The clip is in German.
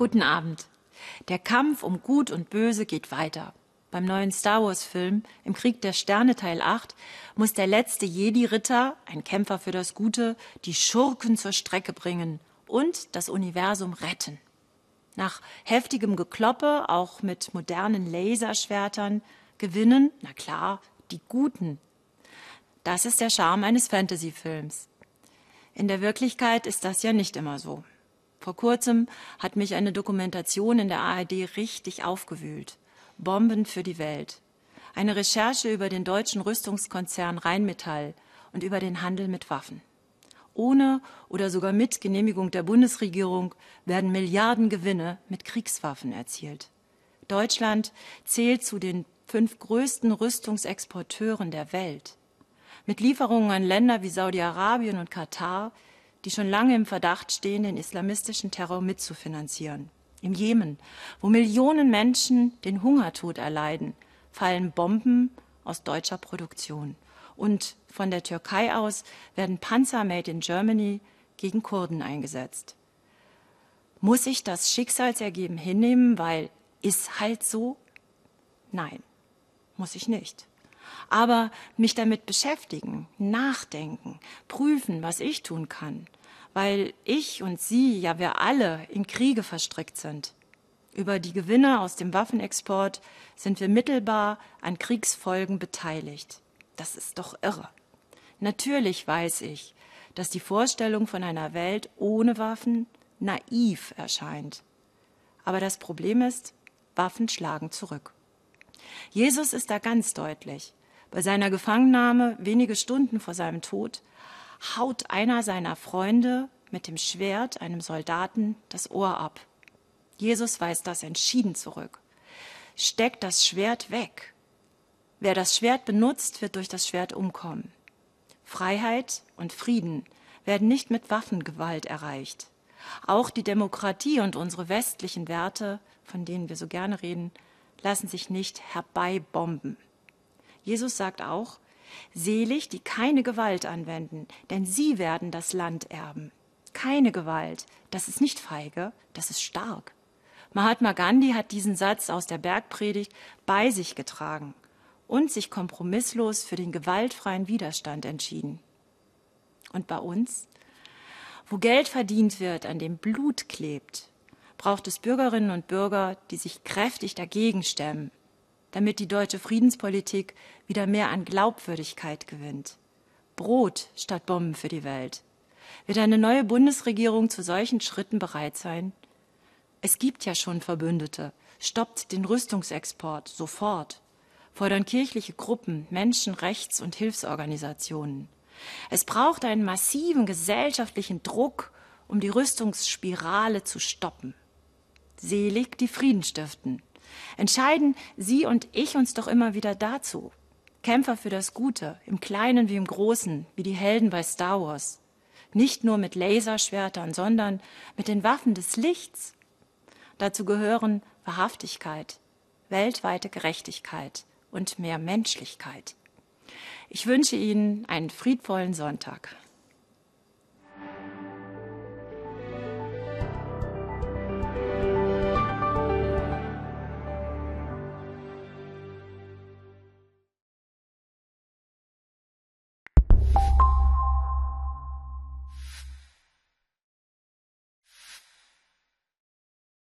Guten Abend. Der Kampf um Gut und Böse geht weiter. Beim neuen Star Wars-Film Im Krieg der Sterne Teil 8 muss der letzte Jedi-Ritter, ein Kämpfer für das Gute, die Schurken zur Strecke bringen und das Universum retten. Nach heftigem Gekloppe, auch mit modernen Laserschwertern, gewinnen, na klar, die Guten. Das ist der Charme eines Fantasy-Films. In der Wirklichkeit ist das ja nicht immer so. Vor kurzem hat mich eine Dokumentation in der ARD richtig aufgewühlt. Bomben für die Welt. Eine Recherche über den deutschen Rüstungskonzern Rheinmetall und über den Handel mit Waffen. Ohne oder sogar mit Genehmigung der Bundesregierung werden Milliarden Gewinne mit Kriegswaffen erzielt. Deutschland zählt zu den fünf größten Rüstungsexporteuren der Welt. Mit Lieferungen an Länder wie Saudi-Arabien und Katar die schon lange im Verdacht stehen, den islamistischen Terror mitzufinanzieren. Im Jemen, wo Millionen Menschen den Hungertod erleiden, fallen Bomben aus deutscher Produktion. Und von der Türkei aus werden Panzer made in Germany gegen Kurden eingesetzt. Muss ich das Schicksalsergeben hinnehmen, weil ist halt so? Nein, muss ich nicht aber mich damit beschäftigen, nachdenken, prüfen, was ich tun kann, weil ich und Sie, ja wir alle, in Kriege verstrickt sind. Über die Gewinne aus dem Waffenexport sind wir mittelbar an Kriegsfolgen beteiligt. Das ist doch irre. Natürlich weiß ich, dass die Vorstellung von einer Welt ohne Waffen naiv erscheint. Aber das Problem ist, Waffen schlagen zurück. Jesus ist da ganz deutlich. Bei seiner Gefangennahme, wenige Stunden vor seinem Tod, haut einer seiner Freunde mit dem Schwert einem Soldaten das Ohr ab. Jesus weist das entschieden zurück. Steckt das Schwert weg. Wer das Schwert benutzt, wird durch das Schwert umkommen. Freiheit und Frieden werden nicht mit Waffengewalt erreicht. Auch die Demokratie und unsere westlichen Werte, von denen wir so gerne reden, lassen sich nicht herbeibomben. Jesus sagt auch, Selig, die keine Gewalt anwenden, denn sie werden das Land erben. Keine Gewalt, das ist nicht feige, das ist stark. Mahatma Gandhi hat diesen Satz aus der Bergpredigt bei sich getragen und sich kompromisslos für den gewaltfreien Widerstand entschieden. Und bei uns? Wo Geld verdient wird, an dem Blut klebt, braucht es Bürgerinnen und Bürger, die sich kräftig dagegen stemmen damit die deutsche Friedenspolitik wieder mehr an Glaubwürdigkeit gewinnt. Brot statt Bomben für die Welt. Wird eine neue Bundesregierung zu solchen Schritten bereit sein? Es gibt ja schon Verbündete. Stoppt den Rüstungsexport sofort. Fordern kirchliche Gruppen, Menschenrechts- und Hilfsorganisationen. Es braucht einen massiven gesellschaftlichen Druck, um die Rüstungsspirale zu stoppen. Selig die Frieden stiften entscheiden Sie und ich uns doch immer wieder dazu. Kämpfer für das Gute, im Kleinen wie im Großen, wie die Helden bei Star Wars. Nicht nur mit Laserschwertern, sondern mit den Waffen des Lichts. Dazu gehören Wahrhaftigkeit, weltweite Gerechtigkeit und mehr Menschlichkeit. Ich wünsche Ihnen einen friedvollen Sonntag.